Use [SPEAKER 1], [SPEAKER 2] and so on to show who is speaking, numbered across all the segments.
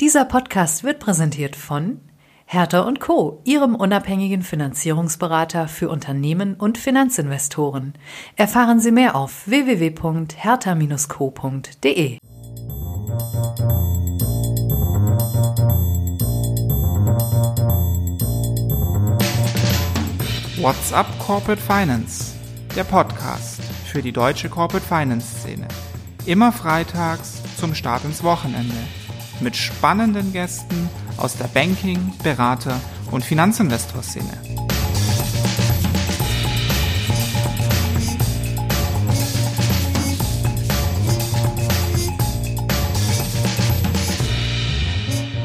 [SPEAKER 1] Dieser Podcast wird präsentiert von Hertha und Co., Ihrem unabhängigen Finanzierungsberater für Unternehmen und Finanzinvestoren. Erfahren Sie mehr auf www.hertha-co.de.
[SPEAKER 2] What's up Corporate Finance? Der Podcast für die deutsche Corporate Finance Szene. Immer freitags zum Start ins Wochenende. Mit spannenden Gästen aus der Banking-, Berater- und Finanzinvestor-Szene.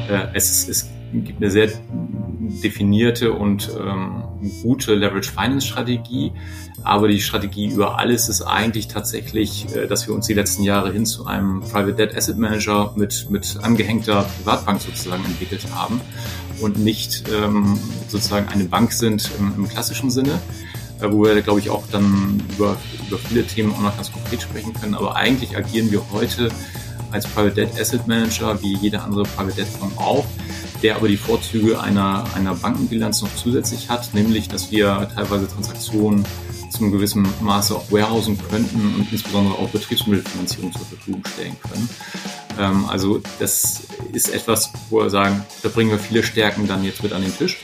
[SPEAKER 3] Äh, es, es gibt eine sehr definierte und ähm, gute Leverage Finance Strategie. Aber die Strategie über alles ist eigentlich tatsächlich, äh, dass wir uns die letzten Jahre hin zu einem Private Debt Asset Manager mit, mit angehängter Privatbank sozusagen entwickelt haben und nicht ähm, sozusagen eine Bank sind im, im klassischen Sinne äh, wo wir, glaube ich, auch dann über, über viele Themen auch noch ganz konkret sprechen können. Aber eigentlich agieren wir heute als Private Debt Asset Manager, wie jeder andere Private Debt Fonds auch, der aber die Vorzüge einer, einer Bankenbilanz noch zusätzlich hat, nämlich, dass wir teilweise Transaktionen zum gewissen Maße auch warehousen könnten und insbesondere auch Betriebsmittelfinanzierung zur Verfügung stellen können. Ähm, also das ist etwas, wo wir sagen, da bringen wir viele Stärken dann jetzt mit an den Tisch.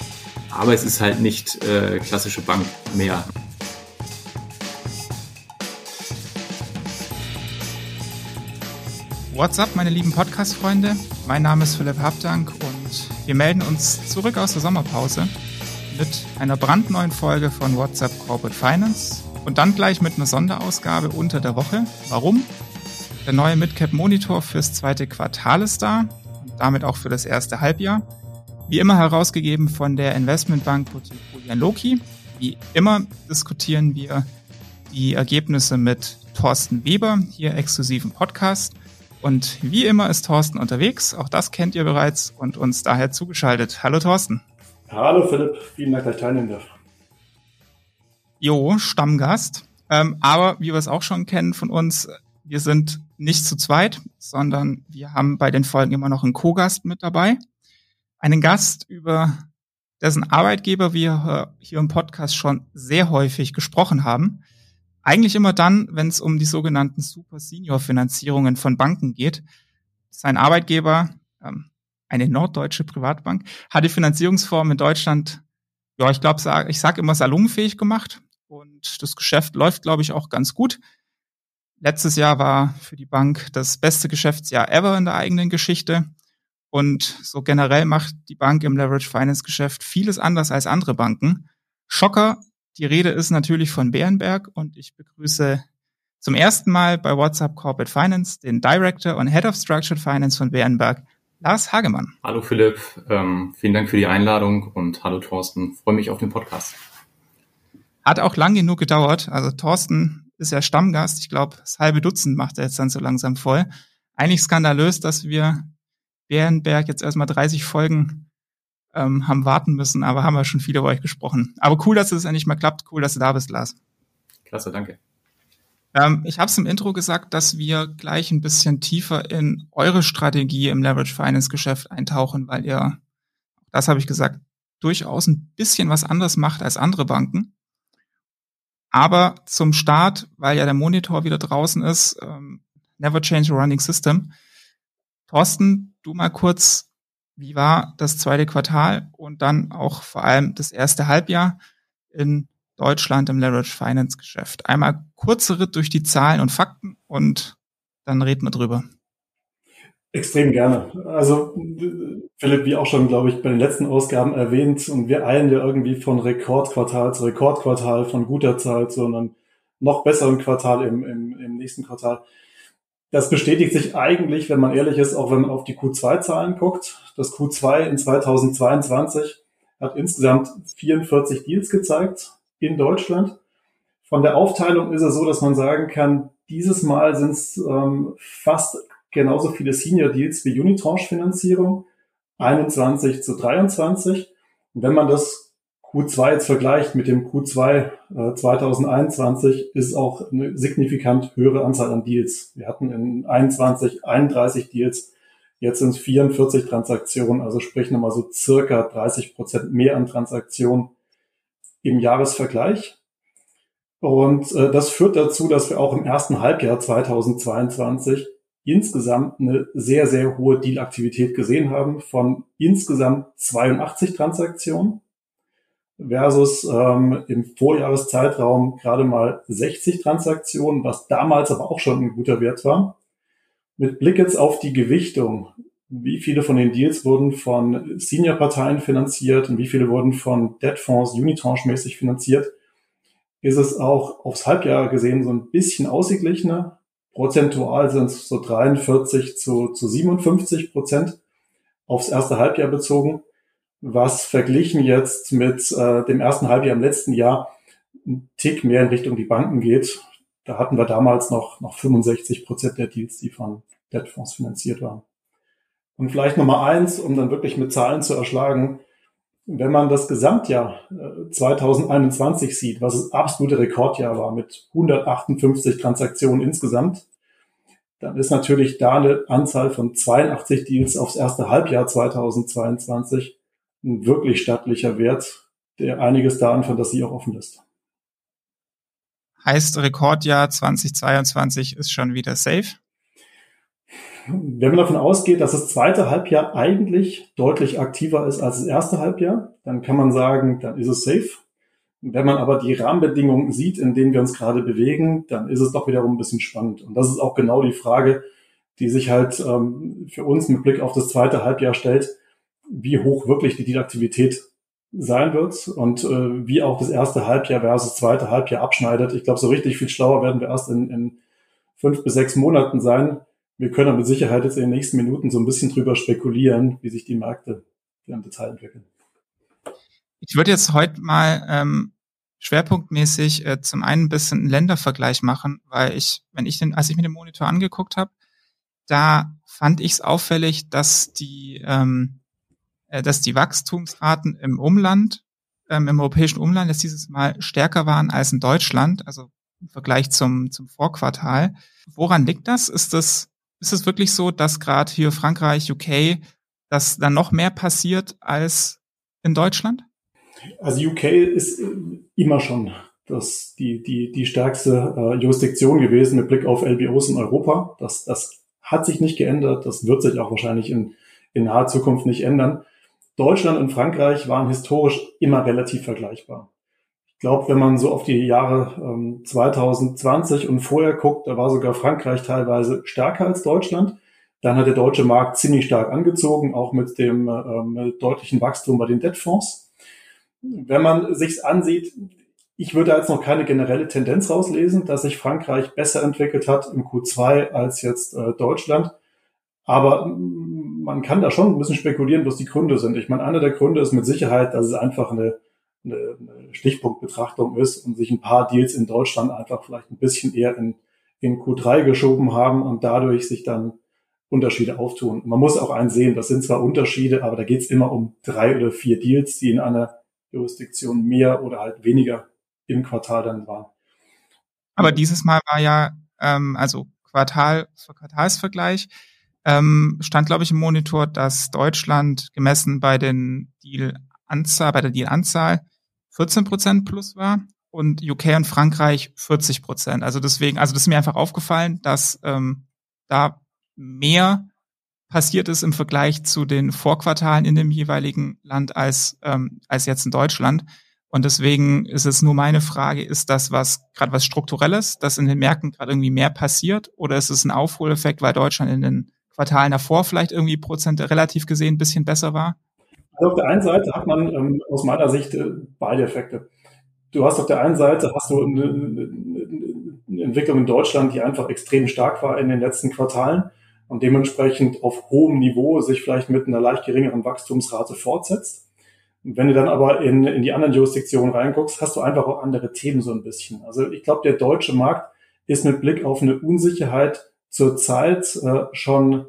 [SPEAKER 3] Aber es ist halt nicht äh, klassische Bank mehr.
[SPEAKER 2] What's up, meine lieben Podcast-Freunde? Mein Name ist Philipp Habdank und wir melden uns zurück aus der Sommerpause mit einer brandneuen Folge von WhatsApp Corporate Finance und dann gleich mit einer Sonderausgabe unter der Woche. Warum? Der neue Midcap Monitor fürs zweite Quartal ist da und damit auch für das erste Halbjahr. Wie immer herausgegeben von der Investmentbank Julian Loki. Wie immer diskutieren wir die Ergebnisse mit Thorsten Weber, hier exklusiven Podcast. Und wie immer ist Thorsten unterwegs, auch das kennt ihr bereits und uns daher zugeschaltet. Hallo Thorsten.
[SPEAKER 4] Hallo Philipp, vielen Dank, dass ich teilnehmen darf.
[SPEAKER 2] Jo, Stammgast. Ähm, aber wie wir es auch schon kennen von uns, wir sind nicht zu zweit, sondern wir haben bei den Folgen immer noch einen Co-Gast mit dabei. Einen Gast, über dessen Arbeitgeber wir hier im Podcast schon sehr häufig gesprochen haben. Eigentlich immer dann, wenn es um die sogenannten Super Senior Finanzierungen von Banken geht. Sein Arbeitgeber, ähm, eine norddeutsche Privatbank, hat die Finanzierungsform in Deutschland, ja, ich glaube, ich sage immer salonfähig gemacht. Und das Geschäft läuft, glaube ich, auch ganz gut. Letztes Jahr war für die Bank das beste Geschäftsjahr ever in der eigenen Geschichte. Und so generell macht die Bank im Leverage Finance Geschäft vieles anders als andere Banken. Schocker, die Rede ist natürlich von Bärenberg und ich begrüße zum ersten Mal bei WhatsApp Corporate Finance den Director und Head of Structured Finance von Bärenberg, Lars Hagemann.
[SPEAKER 3] Hallo Philipp, ähm, vielen Dank für die Einladung und hallo Thorsten, freue mich auf den Podcast.
[SPEAKER 2] Hat auch lang genug gedauert. Also Thorsten ist ja Stammgast. Ich glaube, das halbe Dutzend macht er jetzt dann so langsam voll. Eigentlich skandalös, dass wir Bärenberg jetzt erstmal 30 Folgen ähm, haben warten müssen, aber haben wir schon viele über euch gesprochen. Aber cool, dass es endlich mal klappt. Cool, dass du da bist, Lars.
[SPEAKER 3] Klasse, danke.
[SPEAKER 2] Ähm, ich habe es im Intro gesagt, dass wir gleich ein bisschen tiefer in eure Strategie im Leverage Finance Geschäft eintauchen, weil ihr, das habe ich gesagt, durchaus ein bisschen was anderes macht als andere Banken. Aber zum Start, weil ja der Monitor wieder draußen ist, ähm, Never Change a Running System. Thorsten, du mal kurz wie war das zweite Quartal und dann auch vor allem das erste Halbjahr in Deutschland im Leverage Finance Geschäft? Einmal kurzer Ritt durch die Zahlen und Fakten und dann reden wir drüber.
[SPEAKER 4] Extrem gerne. Also Philipp, wie auch schon, glaube ich, bei den letzten Ausgaben erwähnt, und wir eilen ja irgendwie von Rekordquartal zu Rekordquartal, von guter Zeit zu einem noch besseren Quartal im, im, im nächsten Quartal. Das bestätigt sich eigentlich, wenn man ehrlich ist, auch wenn man auf die Q2-Zahlen guckt. Das Q2 in 2022 hat insgesamt 44 Deals gezeigt in Deutschland. Von der Aufteilung ist es so, dass man sagen kann, dieses Mal sind es ähm, fast genauso viele Senior Deals wie Unitranche-Finanzierung, 21 zu 23. Und wenn man das Q2 jetzt vergleicht mit dem Q2 äh, 2021, ist auch eine signifikant höhere Anzahl an Deals. Wir hatten in 21 31 Deals, Jetzt sind es 44 Transaktionen, also sprich nochmal so circa 30 Prozent mehr an Transaktionen im Jahresvergleich. Und äh, das führt dazu, dass wir auch im ersten Halbjahr 2022 insgesamt eine sehr, sehr hohe Dealaktivität gesehen haben von insgesamt 82 Transaktionen versus ähm, im Vorjahreszeitraum gerade mal 60 Transaktionen, was damals aber auch schon ein guter Wert war. Mit Blick jetzt auf die Gewichtung, wie viele von den Deals wurden von Senior-Parteien finanziert und wie viele wurden von Debtfonds Unitranche-mäßig finanziert, ist es auch aufs Halbjahr gesehen so ein bisschen ausgeglichener. Prozentual sind es so 43 zu, zu 57 Prozent aufs erste Halbjahr bezogen, was verglichen jetzt mit äh, dem ersten Halbjahr im letzten Jahr ein Tick mehr in Richtung die Banken geht. Da hatten wir damals noch, noch 65 Prozent der Deals, die von Debtfonds finanziert waren. Und vielleicht Nummer eins, um dann wirklich mit Zahlen zu erschlagen, wenn man das Gesamtjahr 2021 äh, sieht, was das absolute Rekordjahr war mit 158 Transaktionen insgesamt, dann ist natürlich da eine Anzahl von 82 Deals aufs erste Halbjahr 2022 ein wirklich stattlicher Wert, der einiges da an Fantasie auch offen ist.
[SPEAKER 2] Heißt Rekordjahr 2022 ist schon wieder safe?
[SPEAKER 4] Wenn man davon ausgeht, dass das zweite Halbjahr eigentlich deutlich aktiver ist als das erste Halbjahr, dann kann man sagen, dann ist es safe. Wenn man aber die Rahmenbedingungen sieht, in denen wir uns gerade bewegen, dann ist es doch wiederum ein bisschen spannend. Und das ist auch genau die Frage, die sich halt ähm, für uns mit Blick auf das zweite Halbjahr stellt, wie hoch wirklich die Dealaktivität sein wird und äh, wie auch das erste Halbjahr versus zweite Halbjahr abschneidet. Ich glaube, so richtig viel schlauer werden wir erst in, in fünf bis sechs Monaten sein, wir können mit Sicherheit jetzt in den nächsten Minuten so ein bisschen drüber spekulieren, wie sich die Märkte im Detail entwickeln.
[SPEAKER 2] Ich würde jetzt heute mal ähm, schwerpunktmäßig äh, zum einen ein bisschen einen Ländervergleich machen, weil ich, wenn ich den, als ich mir den Monitor angeguckt habe, da fand ich es auffällig, dass die, ähm, äh, dass die Wachstumsraten im Umland, ähm, im europäischen Umland jetzt dieses Mal stärker waren als in Deutschland, also im Vergleich zum, zum Vorquartal. Woran liegt das? Ist das ist es wirklich so, dass gerade hier Frankreich, UK, dass da noch mehr passiert als in Deutschland?
[SPEAKER 4] Also UK ist äh, immer schon das, die, die, die stärkste äh, Jurisdiktion gewesen mit Blick auf LBOs in Europa. Das, das hat sich nicht geändert. Das wird sich auch wahrscheinlich in, in naher Zukunft nicht ändern. Deutschland und Frankreich waren historisch immer relativ vergleichbar glaube, wenn man so auf die Jahre ähm, 2020 und vorher guckt, da war sogar Frankreich teilweise stärker als Deutschland. Dann hat der deutsche Markt ziemlich stark angezogen, auch mit dem ähm, deutlichen Wachstum bei den Debtfonds. Wenn man sich's ansieht, ich würde jetzt noch keine generelle Tendenz rauslesen, dass sich Frankreich besser entwickelt hat im Q2 als jetzt äh, Deutschland. Aber man kann da schon ein bisschen spekulieren, was die Gründe sind. Ich meine, einer der Gründe ist mit Sicherheit, dass es einfach eine eine, Stichpunktbetrachtung ist und sich ein paar Deals in Deutschland einfach vielleicht ein bisschen eher in, in Q3 geschoben haben und dadurch sich dann Unterschiede auftun. Man muss auch einsehen, das sind zwar Unterschiede, aber da geht es immer um drei oder vier Deals, die in einer Jurisdiktion mehr oder halt weniger im Quartal dann waren.
[SPEAKER 2] Aber dieses Mal war ja, ähm, also Quartal für Quartalsvergleich, ähm, stand, glaube ich, im Monitor, dass Deutschland gemessen bei den Deal-Anzahl, bei der Deal-Anzahl 14 Prozent plus war und UK und Frankreich 40 Prozent. Also deswegen, also das ist mir einfach aufgefallen, dass ähm, da mehr passiert ist im Vergleich zu den Vorquartalen in dem jeweiligen Land als, ähm, als jetzt in Deutschland. Und deswegen ist es nur meine Frage, ist das was gerade was Strukturelles, dass in den Märkten gerade irgendwie mehr passiert, oder ist es ein Aufholeffekt, weil Deutschland in den Quartalen davor vielleicht irgendwie Prozente relativ gesehen ein bisschen besser war?
[SPEAKER 4] Also auf der einen Seite hat man ähm, aus meiner Sicht äh, beide Effekte. Du hast auf der einen Seite hast du eine, eine Entwicklung in Deutschland, die einfach extrem stark war in den letzten Quartalen und dementsprechend auf hohem Niveau sich vielleicht mit einer leicht geringeren Wachstumsrate fortsetzt. Und wenn du dann aber in, in die anderen Jurisdiktionen reinguckst, hast du einfach auch andere Themen so ein bisschen. Also ich glaube, der deutsche Markt ist mit Blick auf eine Unsicherheit zurzeit äh, schon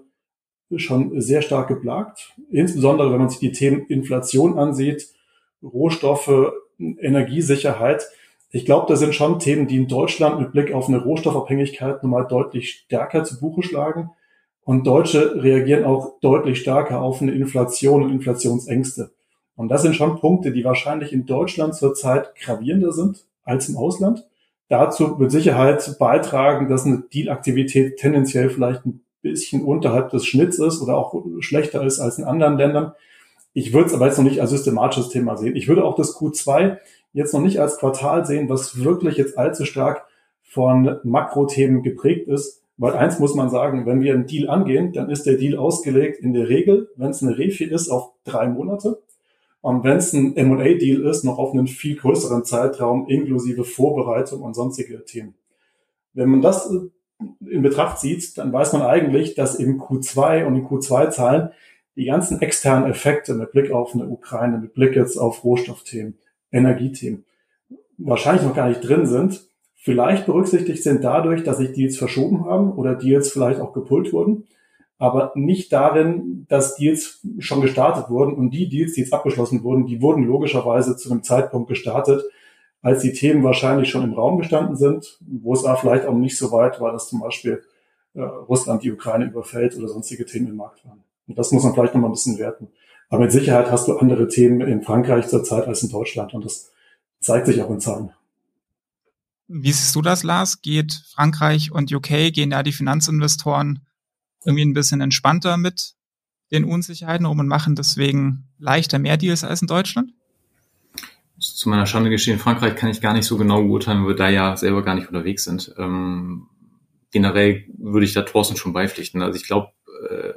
[SPEAKER 4] schon sehr stark geplagt. Insbesondere, wenn man sich die Themen Inflation ansieht, Rohstoffe, Energiesicherheit. Ich glaube, das sind schon Themen, die in Deutschland mit Blick auf eine Rohstoffabhängigkeit nochmal deutlich stärker zu Buche schlagen. Und Deutsche reagieren auch deutlich stärker auf eine Inflation und Inflationsängste. Und das sind schon Punkte, die wahrscheinlich in Deutschland zurzeit gravierender sind als im Ausland. Dazu mit Sicherheit beitragen, dass eine Dealaktivität tendenziell vielleicht ein bisschen unterhalb des Schnitts ist oder auch schlechter ist als in anderen Ländern. Ich würde es aber jetzt noch nicht als systematisches Thema sehen. Ich würde auch das Q2 jetzt noch nicht als Quartal sehen, was wirklich jetzt allzu stark von Makrothemen geprägt ist. Weil eins muss man sagen, wenn wir einen Deal angehen, dann ist der Deal ausgelegt in der Regel, wenn es eine Refi ist, auf drei Monate. Und wenn es ein M&A-Deal ist, noch auf einen viel größeren Zeitraum inklusive Vorbereitung und sonstige Themen. Wenn man das äh, in Betracht zieht, dann weiß man eigentlich, dass im Q2 und in Q2-Zahlen die ganzen externen Effekte mit Blick auf eine Ukraine, mit Blick jetzt auf Rohstoffthemen, Energiethemen, wahrscheinlich noch gar nicht drin sind, vielleicht berücksichtigt sind dadurch, dass sich Deals verschoben haben oder Deals vielleicht auch gepult wurden, aber nicht darin, dass Deals schon gestartet wurden und die Deals, die jetzt abgeschlossen wurden, die wurden logischerweise zu einem Zeitpunkt gestartet, als die Themen wahrscheinlich schon im Raum gestanden sind, wo es auch vielleicht auch nicht so weit war, dass zum Beispiel äh, Russland die Ukraine überfällt oder sonstige Themen im Markt waren. Und das muss man vielleicht noch mal ein bisschen werten. Aber mit Sicherheit hast du andere Themen in Frankreich zurzeit als in Deutschland und das zeigt sich auch in Zahlen.
[SPEAKER 2] Wie siehst du das, Lars? Geht Frankreich und UK, gehen da die Finanzinvestoren irgendwie ein bisschen entspannter mit den Unsicherheiten um und machen deswegen leichter mehr Deals als in Deutschland?
[SPEAKER 3] Zu meiner Schande gestehen, Frankreich kann ich gar nicht so genau beurteilen, weil wir da ja selber gar nicht unterwegs sind. Ähm, generell würde ich da Thorsten schon beipflichten. Also ich glaube, äh,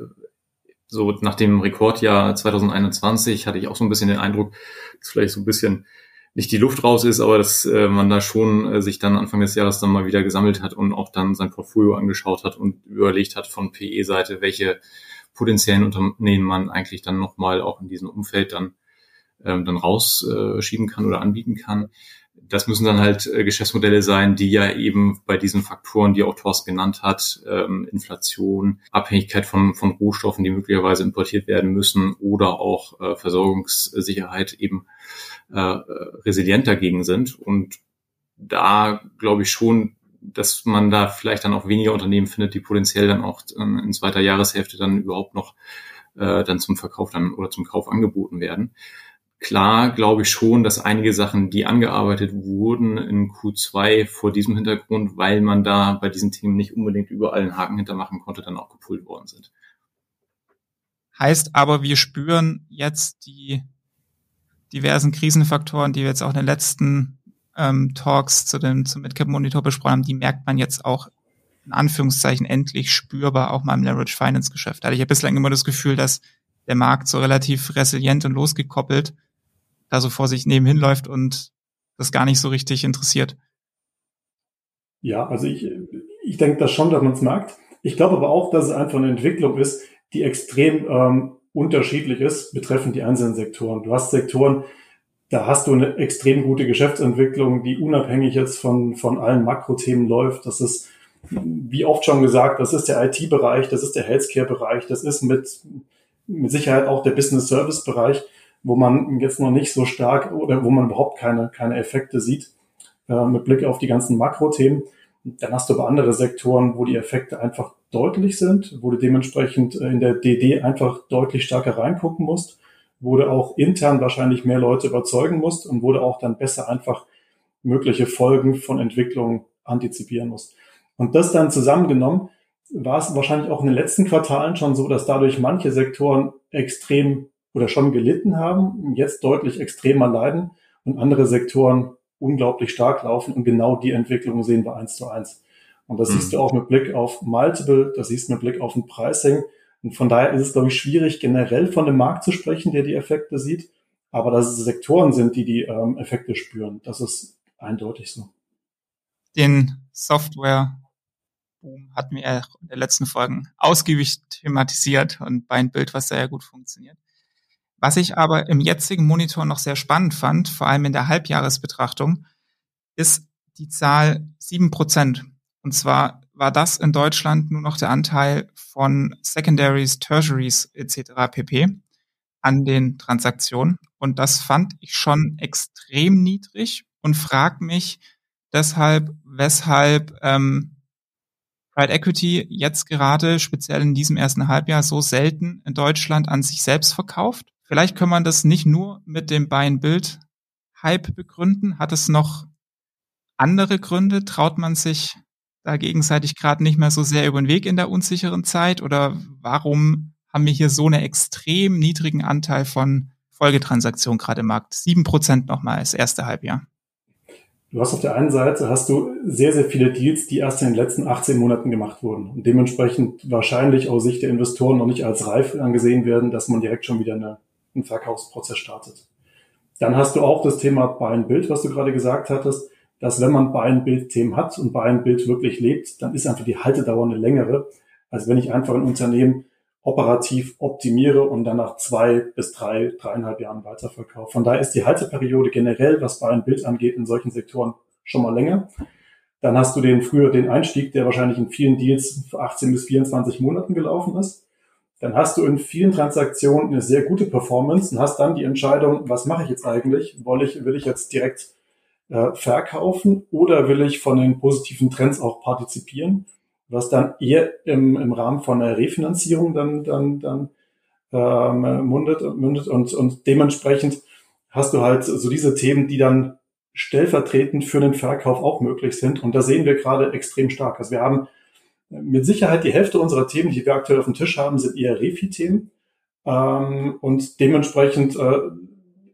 [SPEAKER 3] so nach dem Rekordjahr 2021 hatte ich auch so ein bisschen den Eindruck, dass vielleicht so ein bisschen nicht die Luft raus ist, aber dass äh, man da schon äh, sich dann Anfang des Jahres dann mal wieder gesammelt hat und auch dann sein Portfolio angeschaut hat und überlegt hat von PE-Seite, welche potenziellen Unternehmen man eigentlich dann nochmal auch in diesem Umfeld dann ähm, dann rausschieben kann oder anbieten kann. Das müssen dann halt äh, Geschäftsmodelle sein, die ja eben bei diesen Faktoren, die auch Thorsten genannt hat, ähm, Inflation, Abhängigkeit von, von Rohstoffen, die möglicherweise importiert werden müssen oder auch äh, Versorgungssicherheit eben äh, resilient dagegen sind. Und da glaube ich schon, dass man da vielleicht dann auch weniger Unternehmen findet, die potenziell dann auch in zweiter Jahreshälfte dann überhaupt noch äh, dann zum Verkauf dann oder zum Kauf angeboten werden. Klar glaube ich schon, dass einige Sachen, die angearbeitet wurden in Q2 vor diesem Hintergrund, weil man da bei diesen Themen nicht unbedingt überall einen Haken hintermachen konnte, dann auch gepult worden sind.
[SPEAKER 2] Heißt aber, wir spüren jetzt die diversen Krisenfaktoren, die wir jetzt auch in den letzten ähm, Talks zu dem, zum Midcap Monitor besprochen haben, die merkt man jetzt auch in Anführungszeichen endlich spürbar auch mal im Leverage Finance Geschäft. Da hatte ich ja bislang immer das Gefühl, dass der Markt so relativ resilient und losgekoppelt da so vor sich nebenhin läuft und das gar nicht so richtig interessiert.
[SPEAKER 4] Ja, also ich, ich denke das schon, dass man es merkt. Ich glaube aber auch, dass es einfach eine Entwicklung ist, die extrem ähm, unterschiedlich ist, betreffend die einzelnen Sektoren. Du hast Sektoren, da hast du eine extrem gute Geschäftsentwicklung, die unabhängig jetzt von, von allen Makrothemen läuft. Das ist, wie oft schon gesagt, das ist der IT-Bereich, das ist der Healthcare-Bereich, das ist mit, mit Sicherheit auch der Business-Service-Bereich wo man jetzt noch nicht so stark oder wo man überhaupt keine, keine Effekte sieht äh, mit Blick auf die ganzen Makrothemen. Dann hast du aber andere Sektoren, wo die Effekte einfach deutlich sind, wo du dementsprechend äh, in der DD einfach deutlich stärker reingucken musst, wo du auch intern wahrscheinlich mehr Leute überzeugen musst und wo du auch dann besser einfach mögliche Folgen von Entwicklungen antizipieren musst. Und das dann zusammengenommen war es wahrscheinlich auch in den letzten Quartalen schon so, dass dadurch manche Sektoren extrem oder schon gelitten haben, jetzt deutlich extremer leiden und andere Sektoren unglaublich stark laufen und genau die Entwicklung sehen wir eins zu eins. Und das mhm. siehst du auch mit Blick auf Multiple, das siehst du mit Blick auf ein Pricing. Und von daher ist es, glaube ich, schwierig, generell von dem Markt zu sprechen, der die Effekte sieht. Aber dass es Sektoren sind, die die ähm, Effekte spüren, das ist eindeutig so.
[SPEAKER 2] Den Software Boom hatten wir in den letzten Folgen ausgiebig thematisiert und bei ein Bild, was sehr gut funktioniert. Was ich aber im jetzigen Monitor noch sehr spannend fand, vor allem in der Halbjahresbetrachtung, ist die Zahl sieben Prozent. Und zwar war das in Deutschland nur noch der Anteil von Secondaries, Tertiaries etc. pp. an den Transaktionen. Und das fand ich schon extrem niedrig und frag mich deshalb, weshalb ähm, Private Equity jetzt gerade, speziell in diesem ersten Halbjahr, so selten in Deutschland an sich selbst verkauft. Vielleicht kann man das nicht nur mit dem Buy-and-Build-Hype begründen. Hat es noch andere Gründe? Traut man sich da gegenseitig gerade nicht mehr so sehr über den Weg in der unsicheren Zeit? Oder warum haben wir hier so einen extrem niedrigen Anteil von Folgetransaktionen gerade im Markt? Sieben Prozent nochmal das erste Halbjahr.
[SPEAKER 4] Du hast auf der einen Seite hast du sehr, sehr viele Deals, die erst in den letzten 18 Monaten gemacht wurden und dementsprechend wahrscheinlich aus Sicht der Investoren noch nicht als reif angesehen werden, dass man direkt schon wieder eine, einen Verkaufsprozess startet. Dann hast du auch das Thema Buy-and-Build, was du gerade gesagt hattest, dass wenn man Buy-and-Build-Themen hat und Buy-and-Build wirklich lebt, dann ist einfach die Haltedauer eine längere, als wenn ich einfach ein Unternehmen operativ optimiere und dann nach zwei bis drei, dreieinhalb Jahren weiterverkaufe. Von daher ist die Halteperiode generell, was bei einem Bild angeht, in solchen Sektoren schon mal länger. Dann hast du den früher den Einstieg, der wahrscheinlich in vielen Deals für 18 bis 24 Monaten gelaufen ist. Dann hast du in vielen Transaktionen eine sehr gute Performance und hast dann die Entscheidung, was mache ich jetzt eigentlich? Will ich, will ich jetzt direkt äh, verkaufen oder will ich von den positiven Trends auch partizipieren? was dann eher im, im Rahmen von einer Refinanzierung dann, dann, dann ähm, mundet, mündet und, und dementsprechend hast du halt so diese Themen, die dann stellvertretend für den Verkauf auch möglich sind. Und da sehen wir gerade extrem stark. Also wir haben mit Sicherheit die Hälfte unserer Themen, die wir aktuell auf dem Tisch haben, sind eher Refi-Themen. Ähm, und dementsprechend äh,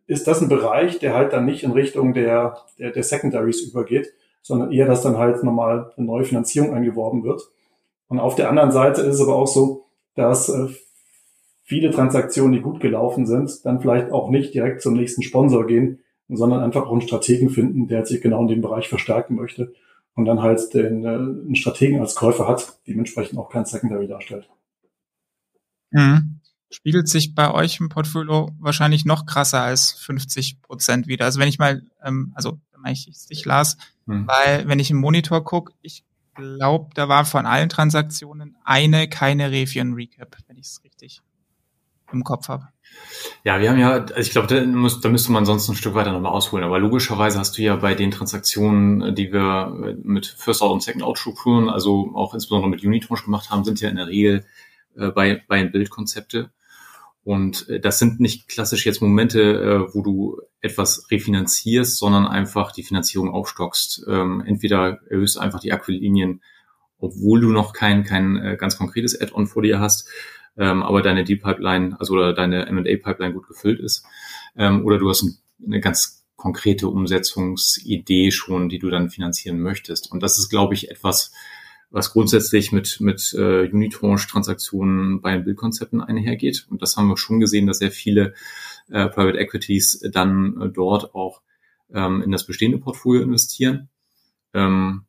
[SPEAKER 4] ist das ein Bereich, der halt dann nicht in Richtung der, der, der Secondaries übergeht, sondern eher, dass dann halt nochmal eine neue Finanzierung eingeworben wird. Und auf der anderen Seite ist es aber auch so, dass äh, viele Transaktionen, die gut gelaufen sind, dann vielleicht auch nicht direkt zum nächsten Sponsor gehen, sondern einfach auch einen Strategen finden, der sich genau in dem Bereich verstärken möchte und dann halt den, äh, einen Strategen als Käufer hat, dementsprechend auch kein Secondary darstellt.
[SPEAKER 2] Mhm. Spiegelt sich bei euch im Portfolio wahrscheinlich noch krasser als 50 Prozent wieder. Also wenn ich mal, ähm, also wenn ich es nicht las, hm. Weil, wenn ich im Monitor gucke, ich glaube, da war von allen Transaktionen eine keine Revion Recap, wenn ich es richtig im Kopf habe.
[SPEAKER 3] Ja, wir haben ja, also ich glaube, da, muss, da müsste man sonst ein Stück weiter nochmal ausholen. Aber logischerweise hast du ja bei den Transaktionen, die wir mit First Out und Second Out Strukturen, also auch insbesondere mit Unitranche gemacht haben, sind ja in der Regel äh, bei, bei Bildkonzepte. Und äh, das sind nicht klassisch jetzt Momente, äh, wo du etwas refinanzierst, sondern einfach die Finanzierung aufstockst. Ähm, entweder erhöhst einfach die Aquillinien, obwohl du noch kein, kein äh, ganz konkretes Add-on vor dir hast, ähm, aber deine Deal-Pipeline, also oder deine M&A-Pipeline gut gefüllt ist. Ähm, oder du hast eine ganz konkrete Umsetzungsidee schon, die du dann finanzieren möchtest. Und das ist, glaube ich, etwas, was grundsätzlich mit, mit äh, Unitranche-Transaktionen bei Bildkonzepten einhergeht. Und das haben wir schon gesehen, dass sehr viele äh, Private Equities dann äh, dort auch ähm, in das bestehende Portfolio investieren. Ähm,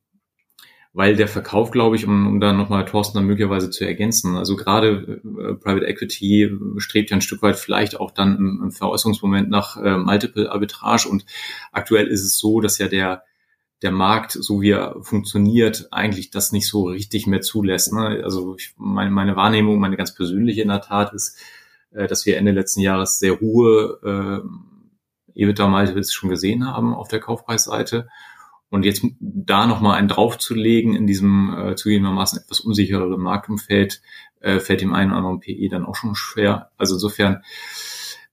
[SPEAKER 3] weil der Verkauf, glaube ich, um, um da nochmal Thorsten dann möglicherweise zu ergänzen, also gerade äh, Private Equity strebt ja ein Stück weit vielleicht auch dann im, im Veräußerungsmoment nach äh, Multiple Arbitrage und aktuell ist es so, dass ja der der Markt, so wie er funktioniert, eigentlich das nicht so richtig mehr zulässt. Ne? Also ich, meine, meine Wahrnehmung, meine ganz persönliche in der Tat ist, äh, dass wir Ende letzten Jahres sehr hohe äh, EBITDA-Multiples schon gesehen haben auf der Kaufpreisseite. Und jetzt da nochmal einen draufzulegen in diesem äh, zugegebenermaßen etwas unsichereren Marktumfeld, äh, fällt dem einen oder anderen PE dann auch schon schwer. Also insofern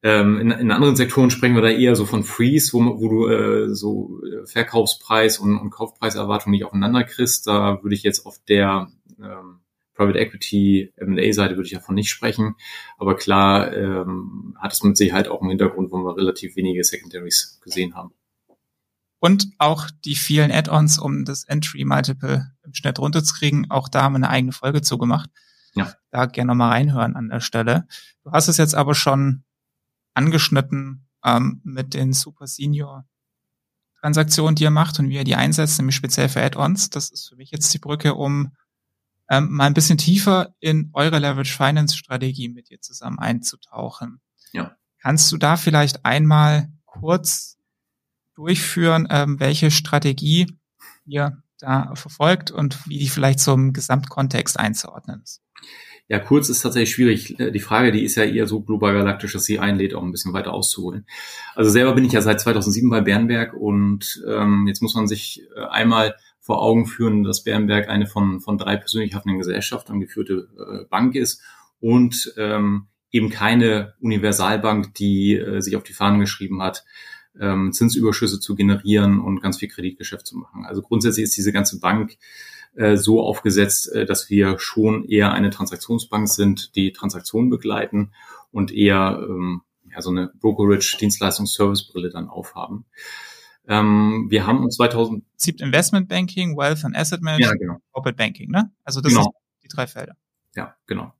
[SPEAKER 3] ähm, in, in anderen Sektoren sprechen wir da eher so von Freeze, wo, wo du äh, so Verkaufspreis und, und Kaufpreiserwartung nicht aufeinander kriegst. Da würde ich jetzt auf der ähm, Private Equity M&A-Seite würde ich davon nicht sprechen. Aber klar ähm, hat es mit Sicherheit auch einen Hintergrund, wo wir relativ wenige Secondaries gesehen haben.
[SPEAKER 2] Und auch die vielen Add-ons, um das Entry Multiple im Schnitt runterzukriegen. Auch da haben wir eine eigene Folge zugemacht. Ja. Da gerne nochmal reinhören an der Stelle. Du hast es jetzt aber schon angeschnitten ähm, mit den Super Senior Transaktionen, die ihr macht und wie ihr die einsetzt, nämlich speziell für Add-ons. Das ist für mich jetzt die Brücke, um ähm, mal ein bisschen tiefer in eure Leverage Finance Strategie mit dir zusammen einzutauchen. Ja. Kannst du da vielleicht einmal kurz durchführen, ähm, welche Strategie ihr da verfolgt und wie die vielleicht zum Gesamtkontext einzuordnen ist?
[SPEAKER 3] Ja, kurz ist tatsächlich schwierig. Äh, die Frage, die ist ja eher so global galaktisch, dass sie einlädt, auch ein bisschen weiter auszuholen. Also selber bin ich ja seit 2007 bei Bernberg und ähm, jetzt muss man sich äh, einmal vor Augen führen, dass Bärenberg eine von, von drei persönlich haftenden Gesellschaftern geführte äh, Bank ist und ähm, eben keine Universalbank, die äh, sich auf die Fahnen geschrieben hat, ähm, Zinsüberschüsse zu generieren und ganz viel Kreditgeschäft zu machen. Also grundsätzlich ist diese ganze Bank äh, so aufgesetzt, äh, dass wir schon eher eine Transaktionsbank sind, die Transaktionen begleiten und eher ähm, ja, so eine Brokerage Dienstleistungs Service Brille dann aufhaben. Ähm, wir haben uns 2000
[SPEAKER 2] Prinzip Investment Banking, Wealth and Asset Management, ja, genau. Corporate Banking, ne? Also das genau. sind die drei Felder.
[SPEAKER 3] Ja, genau.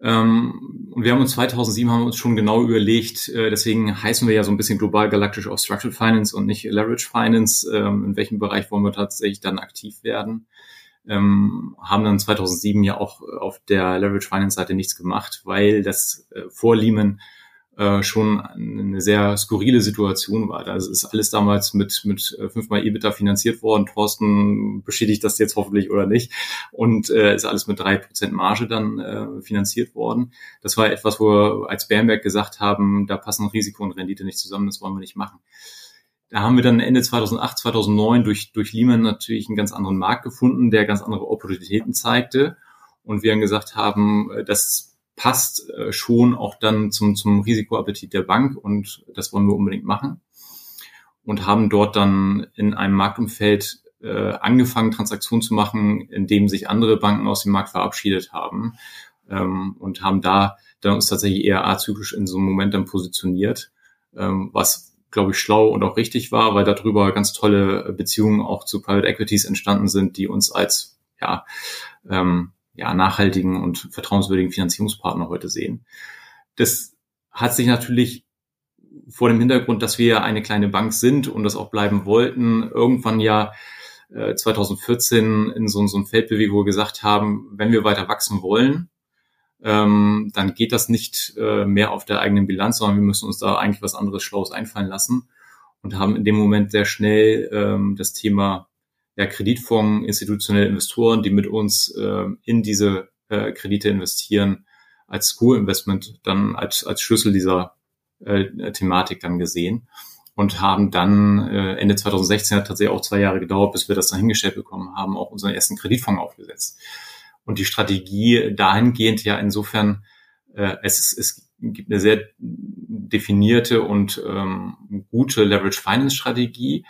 [SPEAKER 3] Ähm, und wir haben uns 2007 haben uns schon genau überlegt, äh, deswegen heißen wir ja so ein bisschen global galaktisch auch Structured Finance und nicht Leverage Finance. Ähm, in welchem Bereich wollen wir tatsächlich dann aktiv werden? Ähm, haben dann 2007 ja auch auf der Leverage Finance Seite nichts gemacht, weil das äh, vor Lehman äh, schon eine sehr skurrile Situation war. Also ist alles damals mit, mit äh, fünfmal EBITDA finanziert worden. Thorsten beschädigt das jetzt hoffentlich oder nicht. Und äh, ist alles mit drei Prozent Marge dann äh, finanziert worden. Das war etwas, wo wir als Bernberg gesagt haben, da passen Risiko und Rendite nicht zusammen, das wollen wir nicht machen. Da haben wir dann Ende 2008, 2009 durch, durch Lehman natürlich einen ganz anderen Markt gefunden, der ganz andere Opportunitäten zeigte. Und wir dann gesagt haben, äh, das passt äh, schon auch dann zum, zum Risikoappetit der Bank und das wollen wir unbedingt machen. Und haben dort dann in einem Marktumfeld äh, angefangen, Transaktionen zu machen, in dem sich andere Banken aus dem Markt verabschiedet haben ähm, und haben da dann uns tatsächlich eher azyklisch in so einem Moment dann positioniert, ähm, was glaube ich schlau und auch richtig war, weil darüber ganz tolle Beziehungen auch zu Private Equities entstanden sind, die uns als ja ähm, ja, nachhaltigen und vertrauenswürdigen Finanzierungspartner heute sehen. Das hat sich natürlich vor dem Hintergrund, dass wir eine kleine Bank sind und das auch bleiben wollten, irgendwann ja äh, 2014 in so, so ein Feld wo wir gesagt haben, wenn wir weiter wachsen wollen, ähm, dann geht das nicht äh, mehr auf der eigenen Bilanz, sondern wir müssen uns da eigentlich was anderes Schlaues einfallen lassen und haben in dem Moment sehr schnell ähm, das Thema ja, Kreditfonds, institutionelle Investoren, die mit uns äh, in diese äh, Kredite investieren, als Co-Investment dann als, als Schlüssel dieser äh, Thematik dann gesehen und haben dann äh, Ende 2016 hat tatsächlich auch zwei Jahre gedauert, bis wir das dann hingestellt bekommen haben, auch unseren ersten Kreditfonds aufgesetzt. Und die Strategie dahingehend ja insofern, äh, es, ist, es gibt eine sehr definierte und ähm, gute Leverage Finance Strategie,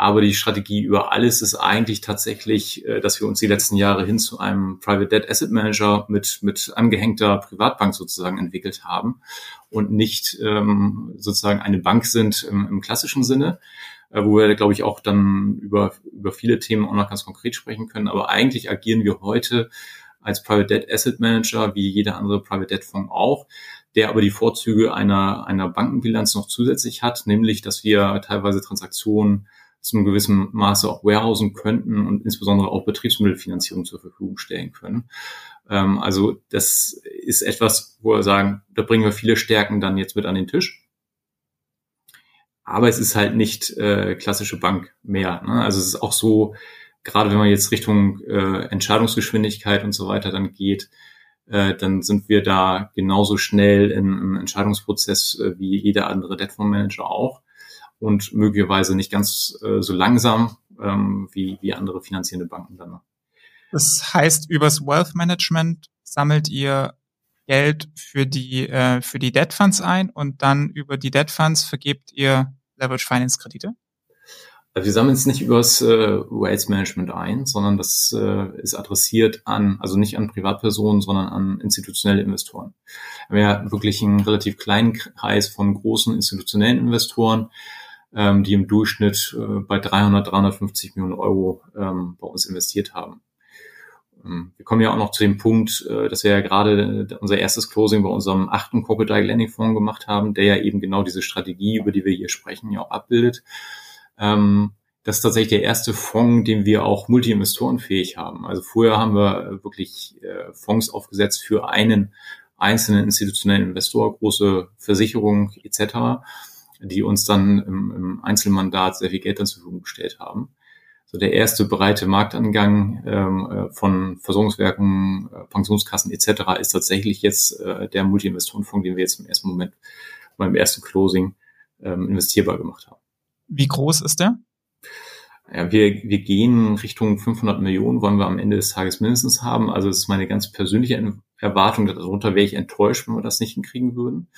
[SPEAKER 3] aber die Strategie über alles ist eigentlich tatsächlich, äh, dass wir uns die letzten Jahre hin zu einem Private Debt Asset Manager mit, mit angehängter Privatbank sozusagen entwickelt haben und nicht ähm, sozusagen eine Bank sind im, im klassischen Sinne, äh, wo wir, glaube ich, auch dann über, über viele Themen auch noch ganz konkret sprechen können. Aber eigentlich agieren wir heute als Private Debt Asset Manager, wie jeder andere Private Debt Fonds auch, der aber die Vorzüge einer, einer Bankenbilanz noch zusätzlich hat, nämlich, dass wir teilweise Transaktionen zu einem gewissen Maße auch warehousen könnten und insbesondere auch Betriebsmittelfinanzierung zur Verfügung stellen können. Ähm, also das ist etwas, wo wir sagen, da bringen wir viele Stärken dann jetzt mit an den Tisch. Aber es ist halt nicht äh, klassische Bank mehr. Ne? Also es ist auch so, gerade wenn man jetzt Richtung äh, Entscheidungsgeschwindigkeit und so weiter dann geht, äh, dann sind wir da genauso schnell im Entscheidungsprozess äh, wie jeder andere Debt-Fonds-Manager auch und möglicherweise nicht ganz äh, so langsam ähm, wie, wie andere finanzierende Banken dann.
[SPEAKER 2] Das heißt, übers Wealth Management sammelt ihr Geld für die, äh, für die Debt Funds ein und dann über die Debt Funds vergebt ihr Leverage Finance Kredite?
[SPEAKER 3] Also wir sammeln es nicht übers äh, Wealth Management ein, sondern das äh, ist adressiert an, also nicht an Privatpersonen, sondern an institutionelle Investoren. Wir haben ja wirklich einen relativ kleinen Kreis von großen institutionellen Investoren, ähm, die im Durchschnitt äh, bei 300, 350 Millionen Euro ähm, bei uns investiert haben. Ähm, wir kommen ja auch noch zu dem Punkt, äh, dass wir ja gerade unser erstes Closing bei unserem achten Crocodile Lending Fonds gemacht haben, der ja eben genau diese Strategie, über die wir hier sprechen, ja auch abbildet. Ähm, das ist tatsächlich der erste Fonds, den wir auch multi-investorenfähig haben. Also vorher haben wir wirklich äh, Fonds aufgesetzt für einen einzelnen institutionellen Investor, große Versicherung etc die uns dann im, im Einzelmandat sehr viel Geld dann zur Verfügung gestellt haben. So der erste breite Marktangang ähm, äh, von Versorgungswerken, äh, Pensionskassen etc. ist tatsächlich jetzt äh, der Multi-Investorenfonds, den wir jetzt im ersten Moment beim ersten Closing ähm, investierbar gemacht haben.
[SPEAKER 2] Wie groß ist der?
[SPEAKER 3] ja, wir, wir gehen Richtung 500 Millionen, wollen wir am Ende des Tages mindestens haben. Also es ist meine ganz persönliche Erwartung, darunter wäre ich enttäuscht, wenn wir das nicht hinkriegen würden.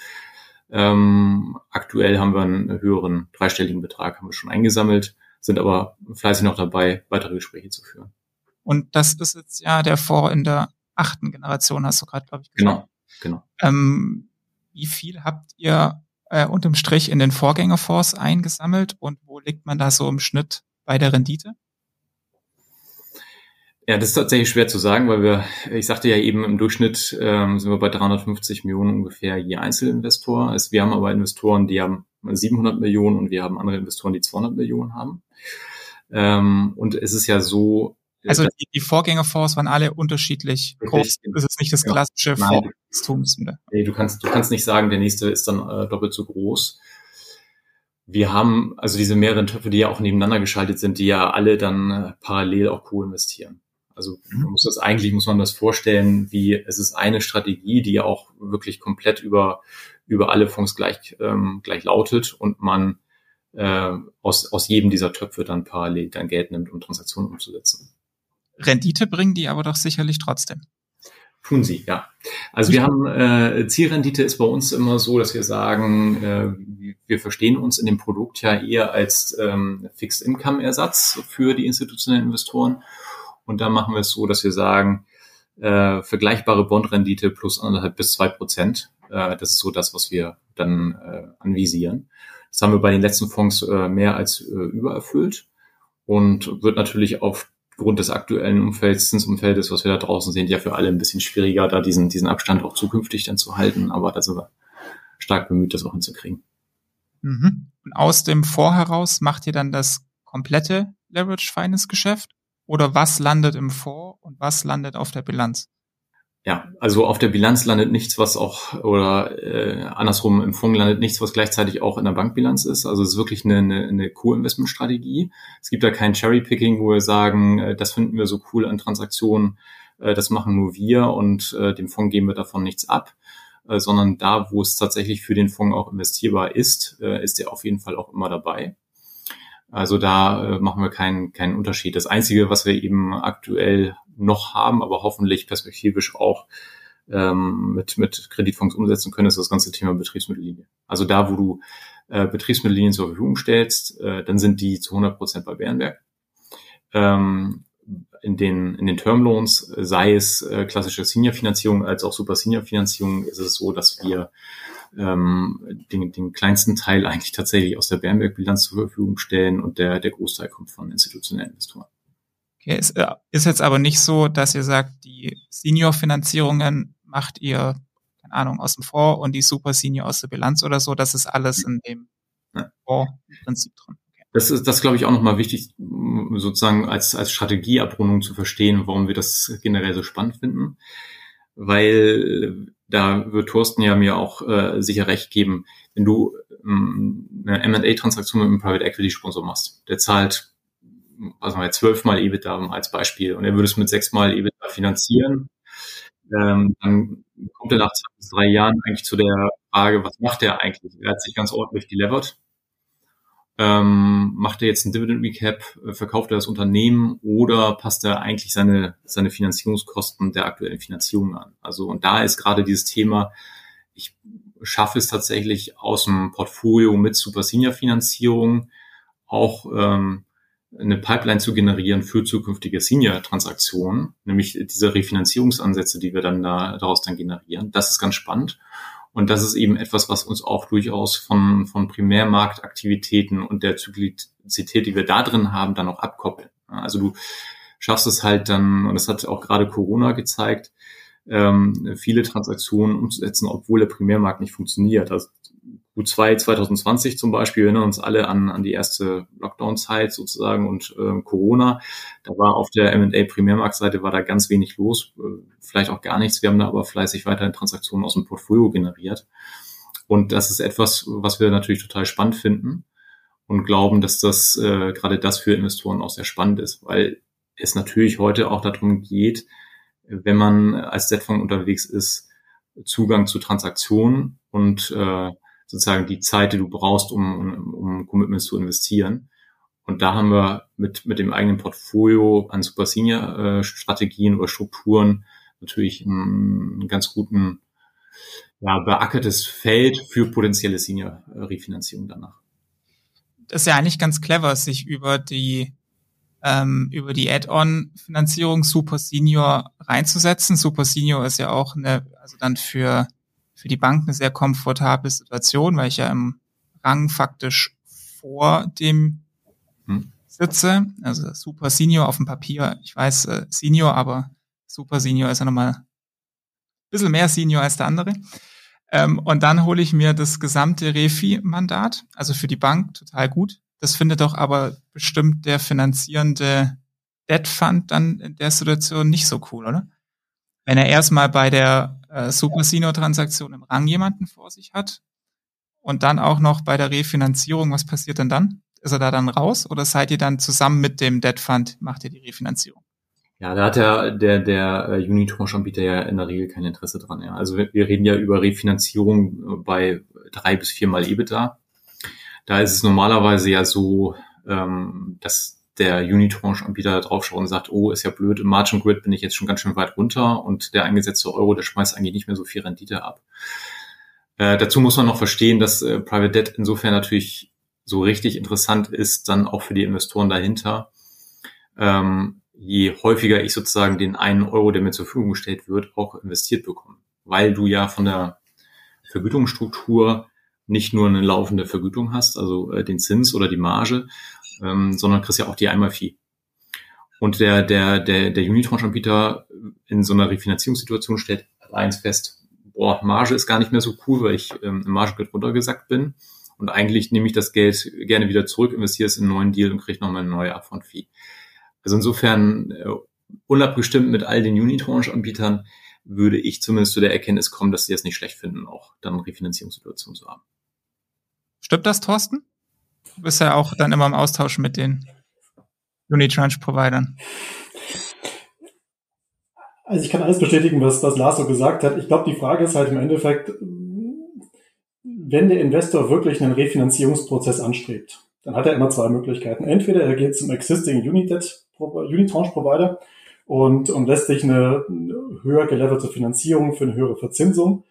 [SPEAKER 3] Ähm, aktuell haben wir einen höheren dreistelligen Betrag, haben wir schon eingesammelt, sind aber fleißig noch dabei, weitere Gespräche zu führen.
[SPEAKER 2] Und das ist jetzt ja der Fonds in der achten Generation, hast du gerade, glaube ich,
[SPEAKER 3] gesagt. Genau, genau.
[SPEAKER 2] Ähm, wie viel habt ihr äh, unterm Strich in den Vorgängerfonds eingesammelt und wo liegt man da so im Schnitt bei der Rendite?
[SPEAKER 3] Ja, das ist tatsächlich schwer zu sagen, weil wir, ich sagte ja eben, im Durchschnitt ähm, sind wir bei 350 Millionen ungefähr je Einzelinvestor. Also wir haben aber Investoren, die haben 700 Millionen und wir haben andere Investoren, die 200 Millionen haben. Ähm, und es ist ja so.
[SPEAKER 2] Also die, die Vorgängerfonds waren alle unterschiedlich groß. Das ist nicht das klassische ja. Fondswachstums.
[SPEAKER 3] Nee, du kannst, du kannst nicht sagen, der nächste ist dann äh, doppelt so groß wir haben also diese mehreren Töpfe, die ja auch nebeneinander geschaltet sind, die ja alle dann äh, parallel auch co-investieren. Also man muss das eigentlich, muss man das vorstellen, wie es ist eine Strategie, die auch wirklich komplett über, über alle Fonds gleich, ähm, gleich lautet und man äh, aus, aus jedem dieser Töpfe dann parallel dann Geld nimmt, um Transaktionen umzusetzen.
[SPEAKER 2] Rendite bringen die aber doch sicherlich trotzdem.
[SPEAKER 3] Tun sie, ja. Also wir haben äh, Zielrendite ist bei uns immer so, dass wir sagen, äh, wir verstehen uns in dem Produkt ja eher als ähm, Fixed Income Ersatz für die institutionellen Investoren und da machen wir es so, dass wir sagen, äh, vergleichbare Bondrendite plus anderthalb bis zwei Prozent. Äh, das ist so das, was wir dann äh, anvisieren. Das haben wir bei den letzten Fonds äh, mehr als äh, übererfüllt und wird natürlich aufgrund des aktuellen Umfelds, Zinsumfeldes, was wir da draußen sehen, ja für alle ein bisschen schwieriger, da diesen, diesen Abstand auch zukünftig dann zu halten. Aber da sind wir stark bemüht, das auch hinzukriegen.
[SPEAKER 2] Mhm. Und aus dem Fonds heraus macht ihr dann das komplette Leverage Finance Geschäft? Oder was landet im Fonds und was landet auf der Bilanz?
[SPEAKER 3] Ja, also auf der Bilanz landet nichts, was auch, oder äh, andersrum im Fonds landet nichts, was gleichzeitig auch in der Bankbilanz ist. Also es ist wirklich eine, eine, eine Co-Investment-Strategie. Es gibt da kein Cherry-Picking, wo wir sagen, äh, das finden wir so cool an Transaktionen, äh, das machen nur wir und äh, dem Fonds geben wir davon nichts ab, äh, sondern da, wo es tatsächlich für den Fonds auch investierbar ist, äh, ist er auf jeden Fall auch immer dabei. Also da äh, machen wir keinen, keinen Unterschied. Das Einzige, was wir eben aktuell noch haben, aber hoffentlich perspektivisch auch ähm, mit, mit Kreditfonds umsetzen können, ist das ganze Thema Betriebsmittellinie. Also da, wo du äh, Betriebsmittellinien zur Verfügung stellst, äh, dann sind die zu 100 Prozent bei Bärenberg. Ähm, in den, in den Termloans, sei es äh, klassische Senior-Finanzierung als auch Super Senior-Finanzierung, ist es so, dass wir ähm, den, den kleinsten Teil eigentlich tatsächlich aus der Bernberg-Bilanz zur Verfügung stellen und der, der Großteil kommt von institutionellen Investoren.
[SPEAKER 2] Okay, es äh, ist jetzt aber nicht so, dass ihr sagt, die Senior-Finanzierungen macht ihr, keine Ahnung, aus dem Fonds und die Super Senior aus der Bilanz oder so. Das ist alles in dem Fondsprinzip drin.
[SPEAKER 3] Das ist, das glaube ich auch nochmal wichtig, sozusagen als, als Strategieabrundung zu verstehen, warum wir das generell so spannend finden. Weil da wird Thorsten ja mir auch äh, sicher recht geben, wenn du ähm, eine M&A-Transaktion mit einem Private Equity Sponsor machst, der zahlt, was mal zwölfmal EBITDA als Beispiel und er würde es mit sechsmal EBITDA finanzieren, ähm, dann kommt er nach zwei bis drei Jahren eigentlich zu der Frage, was macht er eigentlich? Er hat sich ganz ordentlich gelevert ähm, macht er jetzt ein Dividend Recap, verkauft er das Unternehmen oder passt er eigentlich seine, seine Finanzierungskosten der aktuellen Finanzierung an? Also, und da ist gerade dieses Thema, ich schaffe es tatsächlich aus dem Portfolio mit Super Senior Finanzierung auch ähm, eine Pipeline zu generieren für zukünftige Senior-Transaktionen, nämlich diese Refinanzierungsansätze, die wir dann da, daraus dann generieren. Das ist ganz spannend. Und das ist eben etwas, was uns auch durchaus von, von Primärmarktaktivitäten und der Zyklizität, die wir da drin haben, dann auch abkoppeln. Also du schaffst es halt dann, und das hat auch gerade Corona gezeigt, ähm, viele Transaktionen umzusetzen, obwohl der Primärmarkt nicht funktioniert. Also Q2 2020 zum Beispiel, wir erinnern uns alle an, an die erste Lockdown-Zeit sozusagen und äh, Corona. Da war auf der M&A-Primärmarktseite war da ganz wenig los, äh, vielleicht auch gar nichts. Wir haben da aber fleißig weiterhin Transaktionen aus dem Portfolio generiert. Und das ist etwas, was wir natürlich total spannend finden und glauben, dass das äh, gerade das für Investoren auch sehr spannend ist, weil es natürlich heute auch darum geht, wenn man als Z-Fonds unterwegs ist, Zugang zu Transaktionen und äh, sozusagen die Zeit, die du brauchst, um, um, um Commitments zu investieren. Und da haben wir mit, mit dem eigenen Portfolio an Super Senior äh, Strategien oder Strukturen natürlich einen, ganz guten, ja, beackertes Feld für potenzielle Senior Refinanzierung danach.
[SPEAKER 2] Das ist ja eigentlich ganz clever, sich über die ähm, über die Add-on-Finanzierung Super Senior reinzusetzen. Super Senior ist ja auch eine, also dann für für die Bank eine sehr komfortable Situation, weil ich ja im Rang faktisch vor dem hm. sitze. Also Super Senior auf dem Papier. Ich weiß äh, Senior, aber Super Senior ist ja nochmal ein bisschen mehr Senior als der andere. Ähm, und dann hole ich mir das gesamte Refi-Mandat, also für die Bank total gut. Das findet doch aber bestimmt der finanzierende Debt Fund dann in der Situation nicht so cool, oder? Wenn er erstmal bei der äh, Super Senior Transaktion im Rang jemanden vor sich hat und dann auch noch bei der Refinanzierung, was passiert denn dann? Ist er da dann raus oder seid ihr dann zusammen mit dem Debt Fund, macht ihr die Refinanzierung?
[SPEAKER 3] Ja, da hat der, der, der äh, Unitranche-Anbieter ja in der Regel kein Interesse dran. Ja. Also wir, wir reden ja über Refinanzierung äh, bei drei bis viermal EBITDA. Da ist es normalerweise ja so, ähm, dass der Unitranche-Anbieter draufschaut und sagt, oh, ist ja blöd, im Margin Grid bin ich jetzt schon ganz schön weit runter und der eingesetzte Euro, der schmeißt eigentlich nicht mehr so viel Rendite ab. Äh, dazu muss man noch verstehen, dass äh, Private Debt insofern natürlich so richtig interessant ist, dann auch für die Investoren dahinter. Ähm, je häufiger ich sozusagen den einen Euro, der mir zur Verfügung gestellt wird, auch investiert bekomme. Weil du ja von der Vergütungsstruktur nicht nur eine laufende Vergütung hast, also äh, den Zins oder die Marge, ähm, sondern kriegst ja auch die Einmalfee. Und der, der, der, der Unitranche-Anbieter in so einer Refinanzierungssituation stellt eins fest, boah, Marge ist gar nicht mehr so cool, weil ich ähm, im Margengeld runtergesackt bin. Und eigentlich nehme ich das Geld gerne wieder zurück, investiere es in einen neuen Deal und kriege nochmal eine neue Upfront-Fee. Also insofern, äh, unabgestimmt mit all den Unitranche-Anbietern, würde ich zumindest zu der Erkenntnis kommen, dass sie es nicht schlecht finden, auch dann Refinanzierungssituationen zu haben.
[SPEAKER 2] Stimmt das, Thorsten? Du bist ja auch dann immer im Austausch mit den Unitranche-Providern.
[SPEAKER 4] Also ich kann alles bestätigen, was, was Lars so gesagt hat. Ich glaube, die Frage ist halt im Endeffekt, wenn der Investor wirklich einen Refinanzierungsprozess anstrebt, dann hat er immer zwei Möglichkeiten. Entweder er geht zum existing United, Unitranche Provider und, und lässt sich eine höher gelevelte Finanzierung für eine höhere Verzinsung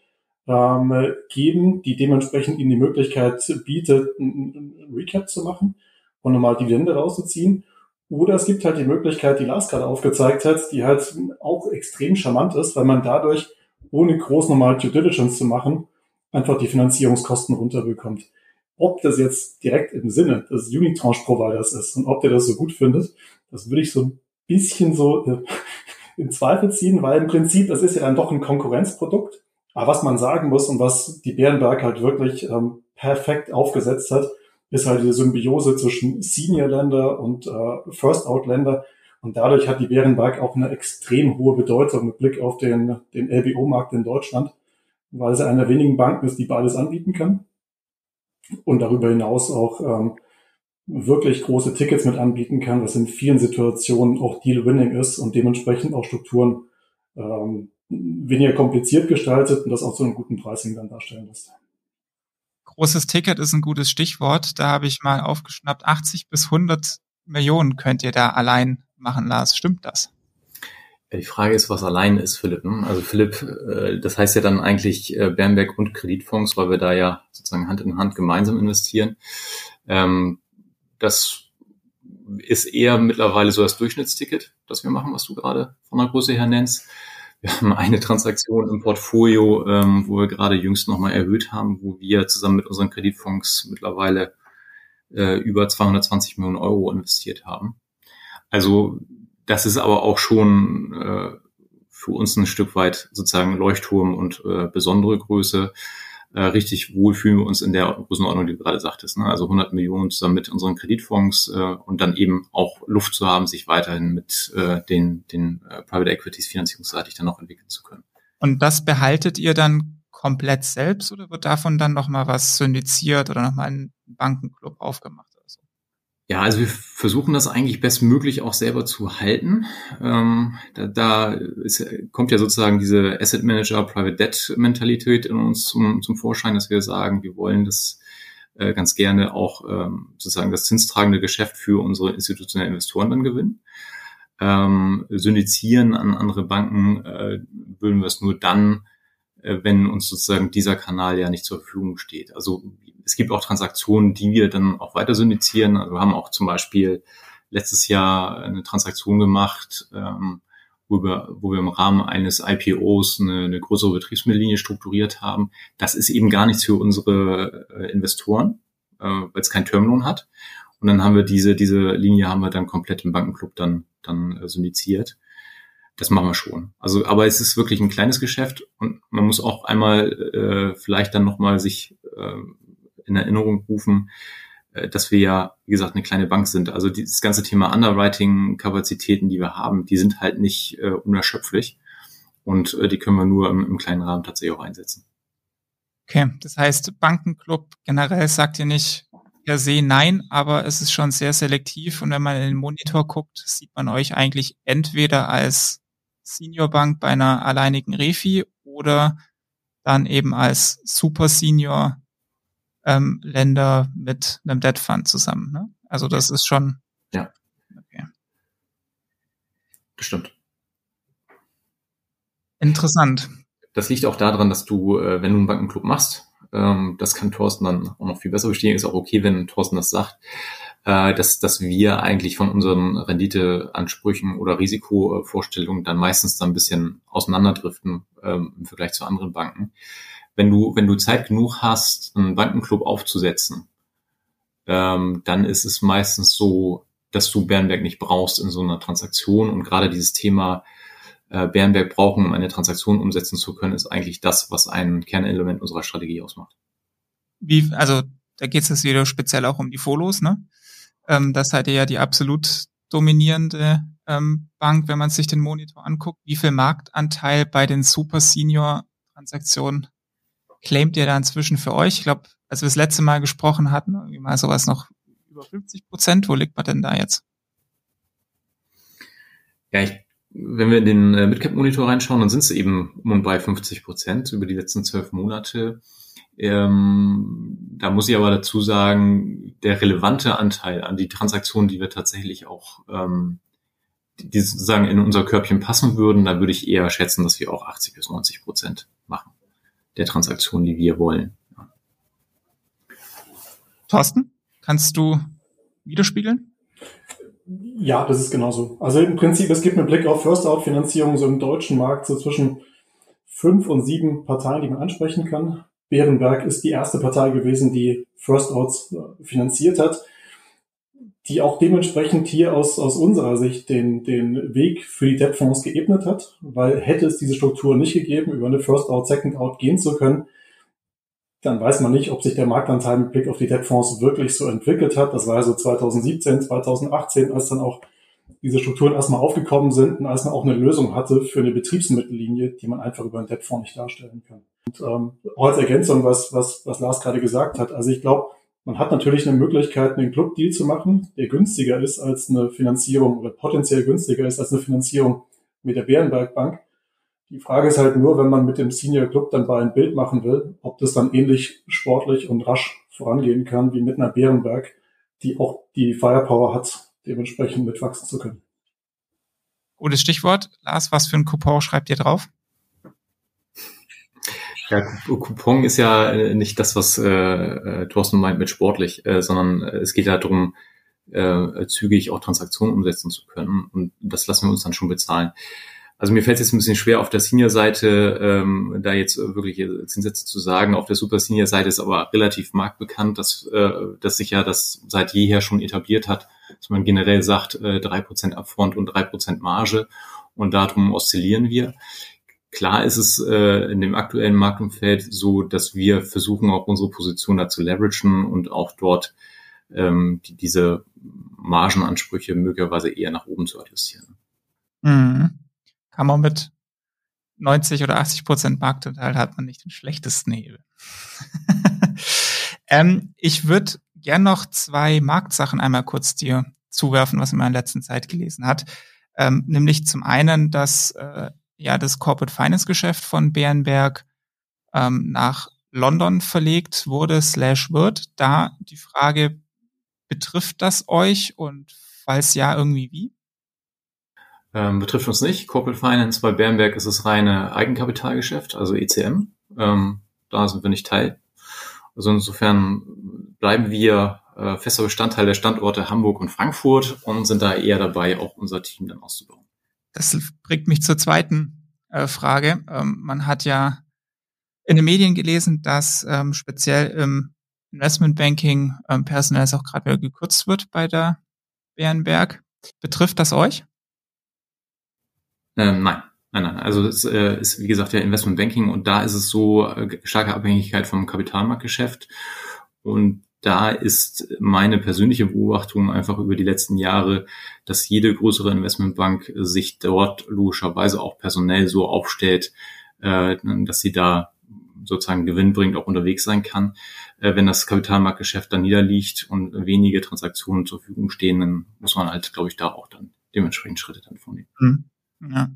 [SPEAKER 4] ähm, geben, die dementsprechend ihm die Möglichkeit bietet, ein Recap zu machen und nochmal Dividende rauszuziehen. Oder es gibt halt die Möglichkeit, die Lars gerade aufgezeigt hat, die halt auch extrem charmant ist, weil man dadurch, ohne groß nochmal Due Diligence zu machen, einfach die Finanzierungskosten runterbekommt. Ob das jetzt direkt im Sinne des Unitranche-Providers ist und ob der das so gut findet, das würde ich so ein bisschen so in Zweifel ziehen, weil im Prinzip, das ist ja dann doch ein Konkurrenzprodukt. Aber was man sagen muss und was die Bärenberg halt wirklich ähm, perfekt aufgesetzt hat, ist halt die Symbiose zwischen Senior-Länder und äh, First-Out-Länder. Und dadurch hat die Bärenberg auch eine extrem hohe Bedeutung mit Blick auf den, den LBO-Markt in Deutschland weil sie einer der wenigen Banken ist, die beides anbieten kann. Und darüber hinaus auch ähm, wirklich große Tickets mit anbieten kann, was in vielen Situationen auch Deal-Winning ist und dementsprechend auch Strukturen ähm, weniger kompliziert gestaltet und das auch zu einem guten Pricing dann darstellen lässt.
[SPEAKER 2] Großes Ticket ist ein gutes Stichwort. Da habe ich mal aufgeschnappt, 80 bis 100 Millionen könnt ihr da allein machen, Lars. Stimmt das?
[SPEAKER 3] Die Frage ist, was allein ist, Philipp. Ne? Also Philipp, äh, das heißt ja dann eigentlich äh, Bernberg und Kreditfonds, weil wir da ja sozusagen Hand in Hand gemeinsam investieren. Ähm, das ist eher mittlerweile so das Durchschnittsticket, das wir machen, was du gerade von der Größe her nennst. Wir haben eine Transaktion im Portfolio, ähm, wo wir gerade jüngst nochmal erhöht haben, wo wir zusammen mit unseren Kreditfonds mittlerweile äh, über 220 Millionen Euro investiert haben. Also das ist aber auch schon äh, für uns ein Stück weit sozusagen Leuchtturm und äh, besondere Größe. Äh, richtig wohl fühlen wir uns in der Größenordnung, die du gerade sagtest. Ne? Also 100 Millionen zusammen mit unseren Kreditfonds äh, und dann eben auch Luft zu haben, sich weiterhin mit äh, den, den äh, Private Equities finanzierungsseitig dann noch entwickeln zu können.
[SPEAKER 2] Und das behaltet ihr dann komplett selbst oder wird davon dann nochmal was syndiziert oder nochmal ein Bankenclub aufgemacht?
[SPEAKER 3] Ja, also wir versuchen das eigentlich bestmöglich auch selber zu halten. Ähm, da da ist, kommt ja sozusagen diese Asset Manager, Private Debt Mentalität in uns zum, zum Vorschein, dass wir sagen, wir wollen das äh, ganz gerne auch ähm, sozusagen das zinstragende Geschäft für unsere institutionellen Investoren dann gewinnen. Ähm, syndizieren an andere Banken äh, würden wir es nur dann, äh, wenn uns sozusagen dieser Kanal ja nicht zur Verfügung steht. Also es gibt auch Transaktionen, die wir dann auch weiter syndizieren. Also wir haben auch zum Beispiel letztes Jahr eine Transaktion gemacht, ähm, wo wir, wo wir im Rahmen eines IPOs eine, eine größere Betriebsmittellinie strukturiert haben. Das ist eben gar nichts für unsere äh, Investoren, äh, weil es kein Termloan hat. Und dann haben wir diese, diese Linie haben wir dann komplett im Bankenclub dann, dann äh, syndiziert. Das machen wir schon. Also, aber es ist wirklich ein kleines Geschäft und man muss auch einmal äh, vielleicht dann nochmal sich äh, in Erinnerung rufen, äh, dass wir ja, wie gesagt, eine kleine Bank sind. Also dieses ganze Thema Underwriting-Kapazitäten, die wir haben, die sind halt nicht äh, unerschöpflich und äh, die können wir nur im, im kleinen Rahmen tatsächlich auch einsetzen.
[SPEAKER 2] Okay, das heißt, Bankenclub generell sagt ihr nicht per se nein, aber es ist schon sehr selektiv und wenn man in den Monitor guckt, sieht man euch eigentlich entweder als Senior Bank bei einer alleinigen Refi oder dann eben als Super Senior ähm, Länder mit einem Debt Fund zusammen. Ne? Also das ist schon.
[SPEAKER 3] Ja. Okay. Das stimmt.
[SPEAKER 2] Interessant.
[SPEAKER 3] Das liegt auch daran, dass du, äh, wenn du einen Bankenclub machst, ähm, das kann Thorsten dann auch noch viel besser verstehen, ist auch okay, wenn Thorsten das sagt, äh, dass, dass wir eigentlich von unseren Renditeansprüchen oder Risikovorstellungen dann meistens dann ein bisschen auseinanderdriften ähm, im Vergleich zu anderen Banken wenn du, wenn du Zeit genug hast, einen Bankenclub aufzusetzen, ähm, dann ist es meistens so, dass du Bärenberg nicht brauchst in so einer Transaktion. Und gerade dieses Thema äh, Bärenberg brauchen, um eine Transaktion umsetzen zu können, ist eigentlich das, was ein Kernelement unserer Strategie ausmacht.
[SPEAKER 2] Wie, also da geht es jetzt wieder speziell auch um die Folos, ne? Ähm, das seid ihr ja die absolut dominierende ähm, Bank, wenn man sich den Monitor anguckt. Wie viel Marktanteil bei den Super Senior Transaktionen claimt ihr da inzwischen für euch? Ich glaube, als wir das letzte Mal gesprochen hatten, irgendwie mal sowas noch über 50 Prozent. Wo liegt man denn da jetzt?
[SPEAKER 3] Ja, ich, wenn wir in den äh, Midcap-Monitor reinschauen, dann sind es eben um und bei 50 Prozent über die letzten zwölf Monate. Ähm, da muss ich aber dazu sagen, der relevante Anteil an die Transaktionen, die wir tatsächlich auch ähm, die sozusagen in unser Körbchen passen würden, da würde ich eher schätzen, dass wir auch 80 bis 90 Prozent machen der Transaktion, die wir wollen.
[SPEAKER 2] Thorsten, kannst du widerspiegeln?
[SPEAKER 4] Ja, das ist genauso. Also im Prinzip, es gibt mit Blick auf First-Out-Finanzierung so im deutschen Markt so zwischen fünf und sieben Parteien, die man ansprechen kann. Bärenberg ist die erste Partei gewesen, die First-Outs äh, finanziert hat die auch dementsprechend hier aus, aus unserer Sicht den, den Weg für die Debtfonds geebnet hat, weil hätte es diese Struktur nicht gegeben, über eine First Out, Second Out gehen zu können, dann weiß man nicht, ob sich der Marktanteil mit Blick auf die Debtfonds wirklich so entwickelt hat. Das war ja so 2017, 2018, als dann auch diese Strukturen erstmal aufgekommen sind und als man auch eine Lösung hatte für eine Betriebsmittellinie, die man einfach über einen Debtfonds nicht darstellen kann. Und ähm, auch als Ergänzung, was, was, was Lars gerade gesagt hat. Also ich glaube, man hat natürlich eine Möglichkeit, einen Club-Deal zu machen, der günstiger ist als eine Finanzierung oder potenziell günstiger ist als eine Finanzierung mit der Bärenberg Bank. Die Frage ist halt nur, wenn man mit dem Senior Club dann bei ein Bild machen will, ob das dann ähnlich sportlich und rasch vorangehen kann wie mit einer Bärenberg, die auch die Firepower hat, dementsprechend mitwachsen zu können.
[SPEAKER 2] Gutes Stichwort. Lars, was für ein Coupon schreibt ihr drauf?
[SPEAKER 3] Ja, Coupon ist ja äh, nicht das, was äh, äh, Thorsten meint mit sportlich, äh, sondern äh, es geht ja darum, äh, zügig auch Transaktionen umsetzen zu können. Und das lassen wir uns dann schon bezahlen. Also mir fällt es jetzt ein bisschen schwer auf der Senior-Seite, ähm, da jetzt wirklich Zinssätze zu sagen. Auf der Super Senior-Seite ist aber relativ marktbekannt, dass, äh, dass sich ja das seit jeher schon etabliert hat, dass man generell sagt, äh, Prozent Upfront und drei Prozent Marge. Und darum oszillieren wir. Klar ist es äh, in dem aktuellen Marktumfeld so, dass wir versuchen, auch unsere Position da zu leveragen und auch dort ähm, die, diese Margenansprüche möglicherweise eher nach oben zu adjustieren.
[SPEAKER 2] Mhm. Kann man mit 90 oder 80 Prozent Marktanteil hat man nicht den schlechtesten Hebel. ähm, ich würde gern noch zwei Marktsachen einmal kurz dir zuwerfen, was man in der letzten Zeit gelesen hat. Ähm, nämlich zum einen, dass äh, ja das Corporate Finance Geschäft von Bärenberg ähm, nach London verlegt wurde, slash wird. Da die Frage, betrifft das euch und falls ja, irgendwie wie?
[SPEAKER 3] Ähm, betrifft uns nicht. Corporate Finance bei Bernberg ist es reine Eigenkapitalgeschäft, also ECM. Ähm, da sind wir nicht Teil. Also insofern bleiben wir äh, fester Bestandteil der Standorte Hamburg und Frankfurt und sind da eher dabei, auch unser Team dann auszubauen.
[SPEAKER 2] Das bringt mich zur zweiten äh, Frage. Ähm, man hat ja in den Medien gelesen, dass ähm, speziell im Investmentbanking ähm, Personal auch gerade wieder gekürzt wird bei der Bärenberg. Betrifft das euch?
[SPEAKER 3] Ähm, nein. Nein, nein. Also es äh, ist, wie gesagt, ja Investmentbanking und da ist es so äh, starke Abhängigkeit vom Kapitalmarktgeschäft. Und da ist meine persönliche Beobachtung einfach über die letzten Jahre, dass jede größere Investmentbank sich dort logischerweise auch personell so aufstellt, äh, dass sie da sozusagen Gewinn bringt, auch unterwegs sein kann. Äh, wenn das Kapitalmarktgeschäft dann niederliegt und wenige Transaktionen zur Verfügung stehen, dann muss man halt, glaube ich, da auch dann dementsprechend Schritte dann vornehmen.
[SPEAKER 2] Mhm. Ja.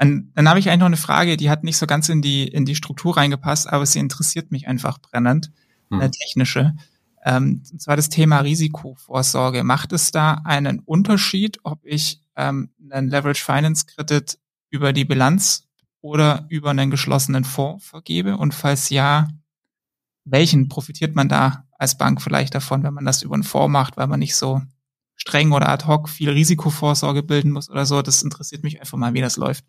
[SPEAKER 2] Und dann habe ich eigentlich noch eine Frage, die hat nicht so ganz in die, in die Struktur reingepasst, aber sie interessiert mich einfach brennend, eine technische. Ähm, und zwar das Thema Risikovorsorge. Macht es da einen Unterschied, ob ich ähm, einen Leverage Finance Kredit über die Bilanz oder über einen geschlossenen Fonds vergebe? Und falls ja, welchen profitiert man da als Bank vielleicht davon, wenn man das über einen Fonds macht, weil man nicht so streng oder ad hoc viel Risikovorsorge bilden muss oder so? Das interessiert mich einfach mal, wie das läuft.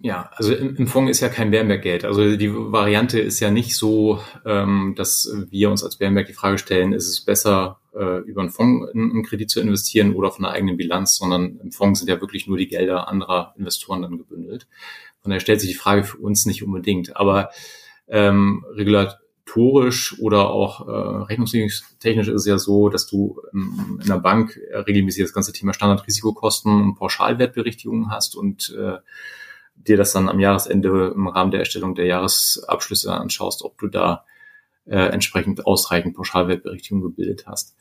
[SPEAKER 3] Ja, also im, im Fonds ist ja kein Bärenberg-Geld. Also die Variante ist ja nicht so, ähm, dass wir uns als Bärenberg die Frage stellen, ist es besser, äh, über einen Fonds in, in Kredit zu investieren oder von einer eigenen Bilanz, sondern im Fonds sind ja wirklich nur die Gelder anderer Investoren dann gebündelt. Von daher stellt sich die Frage für uns nicht unbedingt. Aber ähm, regulatorisch oder auch äh, rechnungstechnisch ist es ja so, dass du ähm, in der Bank regelmäßig das ganze Thema Standardrisikokosten und Pauschalwertberichtigungen hast und äh, dir das dann am Jahresende im Rahmen der Erstellung der Jahresabschlüsse anschaust, ob du da äh, entsprechend ausreichend Pauschalwertberichtigung gebildet hast.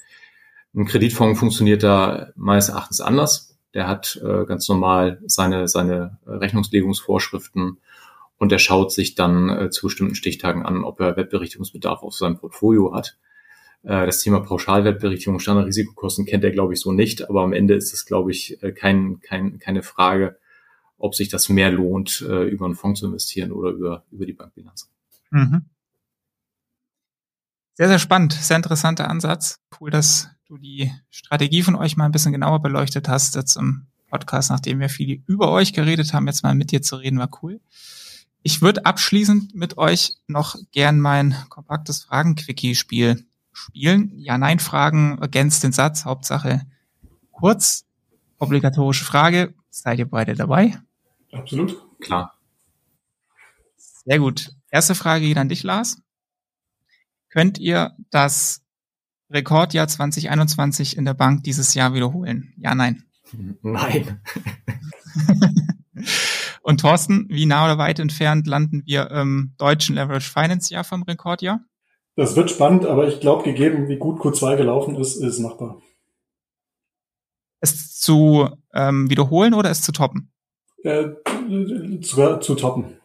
[SPEAKER 3] Ein Kreditfonds funktioniert da meines Erachtens anders. Der hat äh, ganz normal seine, seine Rechnungslegungsvorschriften und er schaut sich dann äh, zu bestimmten Stichtagen an, ob er Wettberichtigungsbedarf auf seinem Portfolio hat. Äh, das Thema Pauschalwertberichtigung, Standardrisikokosten kennt er, glaube ich, so nicht, aber am Ende ist es, glaube ich, äh, kein, kein, keine Frage, ob sich das mehr lohnt, äh, über einen Fonds zu investieren oder über, über die Bankbilanz. Mhm.
[SPEAKER 2] Sehr, sehr spannend, sehr interessanter Ansatz. Cool, dass du die Strategie von euch mal ein bisschen genauer beleuchtet hast jetzt im Podcast, nachdem wir viel über euch geredet haben, jetzt mal mit dir zu reden, war cool. Ich würde abschließend mit euch noch gern mein kompaktes Fragen-Quickie-Spiel spielen. Ja-Nein-Fragen ergänzt den Satz, Hauptsache kurz. Obligatorische Frage. Seid ihr beide dabei?
[SPEAKER 4] Absolut.
[SPEAKER 3] Klar.
[SPEAKER 2] Sehr gut. Erste Frage geht an dich, Lars. Könnt ihr das Rekordjahr 2021 in der Bank dieses Jahr wiederholen? Ja, nein.
[SPEAKER 3] Nein.
[SPEAKER 2] Und Thorsten, wie nah oder weit entfernt landen wir im deutschen Leverage Finance Jahr vom Rekordjahr?
[SPEAKER 4] Das wird spannend, aber ich glaube, gegeben, wie gut Q2 gelaufen ist, ist machbar.
[SPEAKER 2] Es zu ähm, wiederholen oder es zu toppen?
[SPEAKER 4] Äh, zu, zu toppen.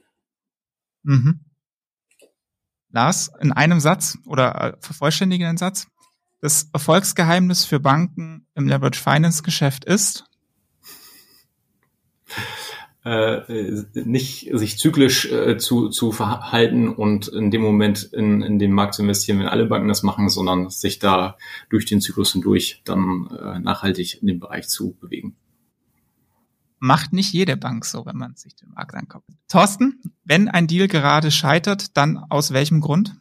[SPEAKER 2] Mhm. Lars, in einem Satz oder äh, vervollständigen einen Satz. Das Erfolgsgeheimnis für Banken im Leverage Finance Geschäft ist?
[SPEAKER 3] Äh, nicht sich zyklisch äh, zu, zu verhalten und in dem Moment in, in den Markt zu investieren, wenn alle Banken das machen, sondern sich da durch den Zyklus hindurch dann äh, nachhaltig in den Bereich zu bewegen.
[SPEAKER 2] Macht nicht jede Bank so, wenn man sich den Markt anguckt. Thorsten, wenn ein Deal gerade scheitert, dann aus welchem Grund?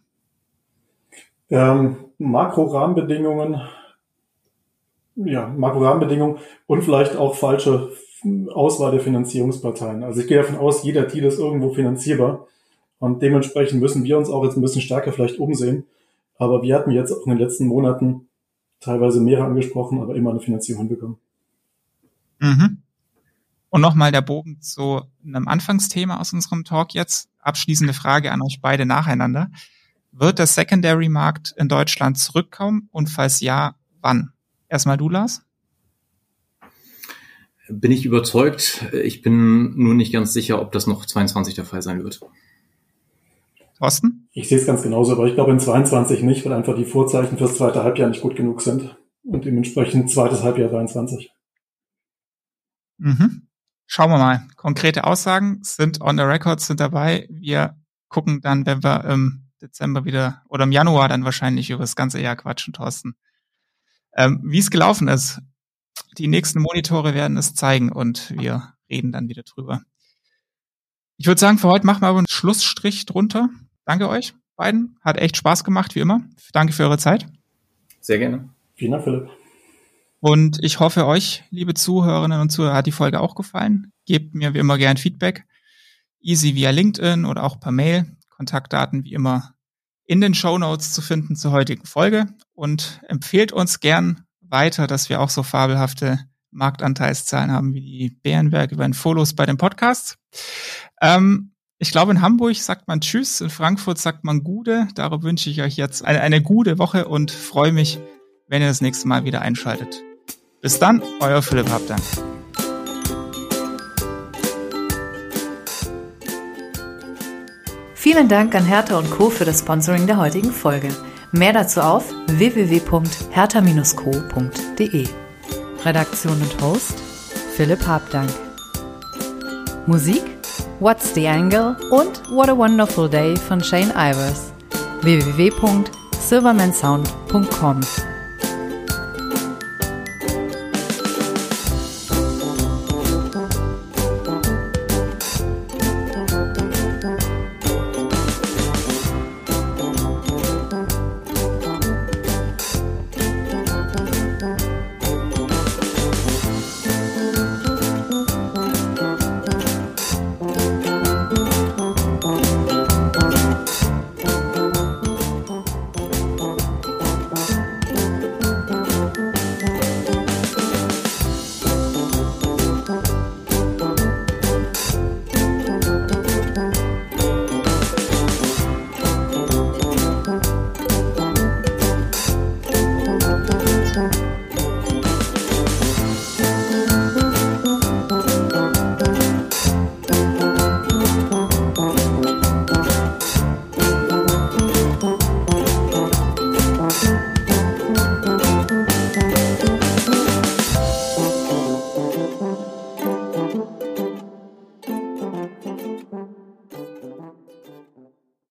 [SPEAKER 4] Ähm, Makro-Rahmenbedingungen, ja, Makro-Rahmenbedingungen und vielleicht auch falsche Auswahl der Finanzierungsparteien. Also ich gehe davon aus, jeder Deal ist irgendwo finanzierbar und dementsprechend müssen wir uns auch jetzt ein bisschen stärker vielleicht umsehen. Aber wir hatten jetzt auch in den letzten Monaten teilweise mehrere angesprochen, aber immer eine Finanzierung hinbekommen.
[SPEAKER 2] Mhm. Und nochmal der Bogen zu einem Anfangsthema aus unserem Talk jetzt. Abschließende Frage an euch beide nacheinander. Wird der Secondary-Markt in Deutschland zurückkommen? Und falls ja, wann? Erstmal du, Lars.
[SPEAKER 3] Bin ich überzeugt. Ich bin nur nicht ganz sicher, ob das noch 22 der Fall sein wird.
[SPEAKER 2] Thorsten?
[SPEAKER 4] Ich sehe es ganz genauso, aber ich glaube in 22 nicht, weil einfach die Vorzeichen fürs zweite Halbjahr nicht gut genug sind. Und dementsprechend zweites Halbjahr 23.
[SPEAKER 2] Mhm. Schauen wir mal. Konkrete Aussagen sind on the record, sind dabei. Wir gucken dann, wenn wir im Dezember wieder oder im Januar dann wahrscheinlich über das ganze Jahr quatschen, Thorsten. Ähm, Wie es gelaufen ist, die nächsten Monitore werden es zeigen und wir reden dann wieder drüber. Ich würde sagen, für heute machen wir aber einen Schlussstrich drunter. Danke euch beiden. Hat echt Spaß gemacht, wie immer. Danke für eure Zeit.
[SPEAKER 3] Sehr gerne.
[SPEAKER 4] Vielen Dank, Philipp.
[SPEAKER 2] Und ich hoffe, euch, liebe Zuhörerinnen und Zuhörer, hat die Folge auch gefallen. Gebt mir wie immer gern Feedback. Easy via LinkedIn oder auch per Mail. Kontaktdaten wie immer in den Show Notes zu finden zur heutigen Folge. Und empfehlt uns gern weiter, dass wir auch so fabelhafte Marktanteilszahlen haben wie die Bärenberg über den Follows bei den Podcasts. Ähm, ich glaube, in Hamburg sagt man Tschüss, in Frankfurt sagt man Gude. Darum wünsche ich euch jetzt eine, eine gute Woche und freue mich, wenn ihr das nächste Mal wieder einschaltet. Bis dann, euer Philipp Habdank.
[SPEAKER 1] Vielen Dank an Hertha und Co. für das Sponsoring der heutigen Folge. Mehr dazu auf www.hertha-co.de. Redaktion und Host Philipp Habdank. Musik What's the Angle und What a Wonderful Day von Shane Ivers. www.silvermansound.com